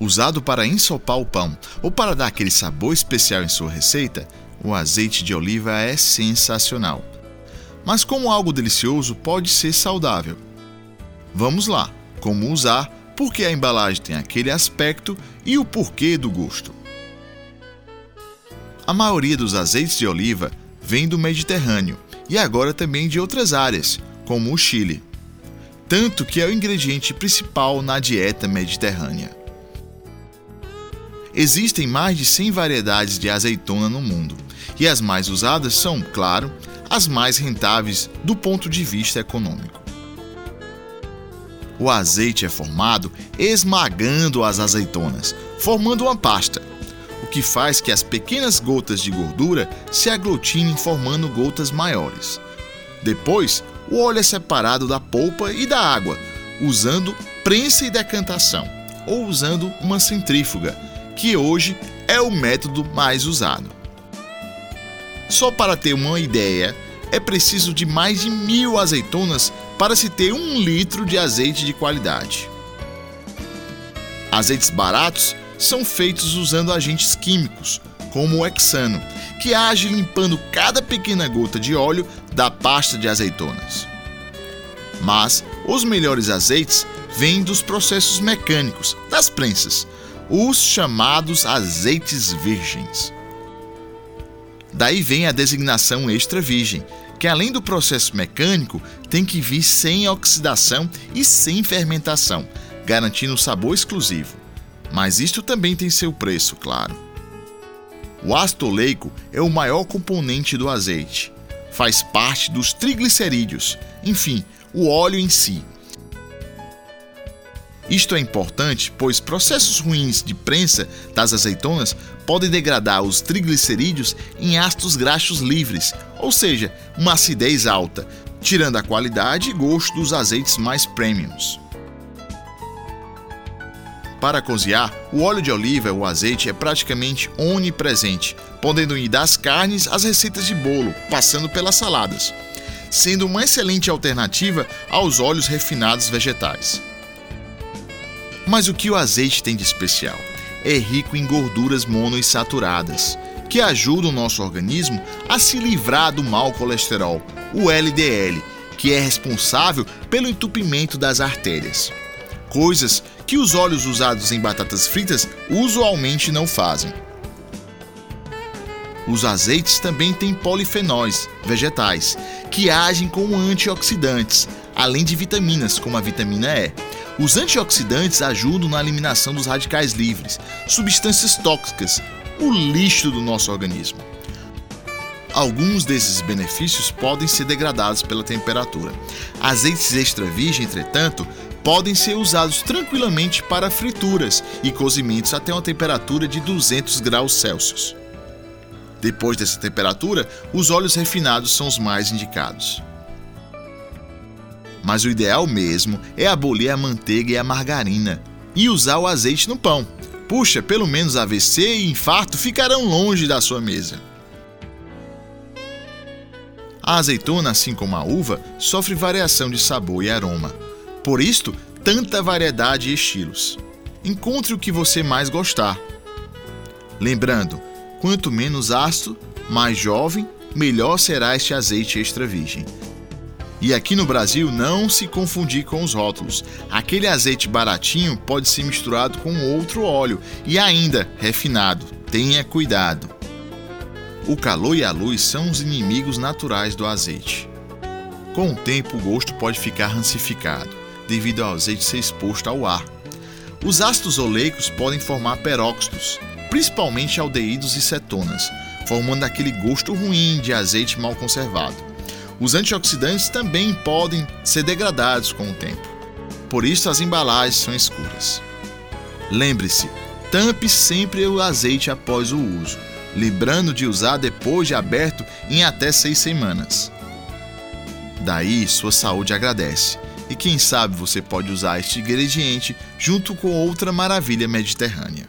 Usado para ensopar o pão ou para dar aquele sabor especial em sua receita, o azeite de oliva é sensacional. Mas como algo delicioso pode ser saudável? Vamos lá, como usar, por que a embalagem tem aquele aspecto e o porquê do gosto. A maioria dos azeites de oliva vem do Mediterrâneo e agora também de outras áreas, como o Chile. Tanto que é o ingrediente principal na dieta mediterrânea. Existem mais de 100 variedades de azeitona no mundo, e as mais usadas são, claro, as mais rentáveis do ponto de vista econômico. O azeite é formado esmagando as azeitonas, formando uma pasta, o que faz que as pequenas gotas de gordura se aglutinem formando gotas maiores. Depois, o óleo é separado da polpa e da água, usando prensa e decantação, ou usando uma centrífuga, que hoje é o método mais usado. Só para ter uma ideia, é preciso de mais de mil azeitonas para se ter um litro de azeite de qualidade. Azeites baratos são feitos usando agentes químicos, como o hexano, que age limpando cada pequena gota de óleo da pasta de azeitonas. Mas os melhores azeites vêm dos processos mecânicos, das prensas, os chamados azeites virgens. Daí vem a designação extra virgem, que além do processo mecânico, tem que vir sem oxidação e sem fermentação, garantindo o sabor exclusivo. Mas isto também tem seu preço, claro. O ácido oleico é o maior componente do azeite. Faz parte dos triglicerídeos, enfim, o óleo em si, isto é importante, pois processos ruins de prensa das azeitonas podem degradar os triglicerídeos em ácidos graxos livres, ou seja, uma acidez alta, tirando a qualidade e gosto dos azeites mais premiums. Para cozinhar, o óleo de oliva ou azeite é praticamente onipresente, podendo ir das carnes às receitas de bolo, passando pelas saladas, sendo uma excelente alternativa aos óleos refinados vegetais. Mas o que o azeite tem de especial? É rico em gorduras monoinsaturadas, que ajudam o nosso organismo a se livrar do mau colesterol, o LDL, que é responsável pelo entupimento das artérias. Coisas que os óleos usados em batatas fritas usualmente não fazem. Os azeites também têm polifenóis vegetais, que agem como antioxidantes, além de vitaminas, como a vitamina E os antioxidantes ajudam na eliminação dos radicais livres, substâncias tóxicas, o lixo do nosso organismo. Alguns desses benefícios podem ser degradados pela temperatura. Azeites extra virgem, entretanto, podem ser usados tranquilamente para frituras e cozimentos até uma temperatura de 200 graus Celsius. Depois dessa temperatura, os óleos refinados são os mais indicados. Mas o ideal mesmo é abolir a manteiga e a margarina e usar o azeite no pão. Puxa, pelo menos AVC e infarto ficarão longe da sua mesa. A azeitona, assim como a uva, sofre variação de sabor e aroma. Por isto, tanta variedade e estilos. Encontre o que você mais gostar. Lembrando, quanto menos ácido, mais jovem, melhor será este azeite extra virgem. E aqui no Brasil, não se confundir com os rótulos. Aquele azeite baratinho pode ser misturado com outro óleo e ainda refinado. Tenha cuidado. O calor e a luz são os inimigos naturais do azeite. Com o tempo, o gosto pode ficar rancificado, devido ao azeite ser exposto ao ar. Os ácidos oleicos podem formar peróxidos, principalmente aldeídos e cetonas, formando aquele gosto ruim de azeite mal conservado. Os antioxidantes também podem ser degradados com o tempo. Por isso as embalagens são escuras. Lembre-se, tampe sempre o azeite após o uso, lembrando de usar depois de aberto em até seis semanas. Daí sua saúde agradece, e quem sabe você pode usar este ingrediente junto com outra maravilha mediterrânea.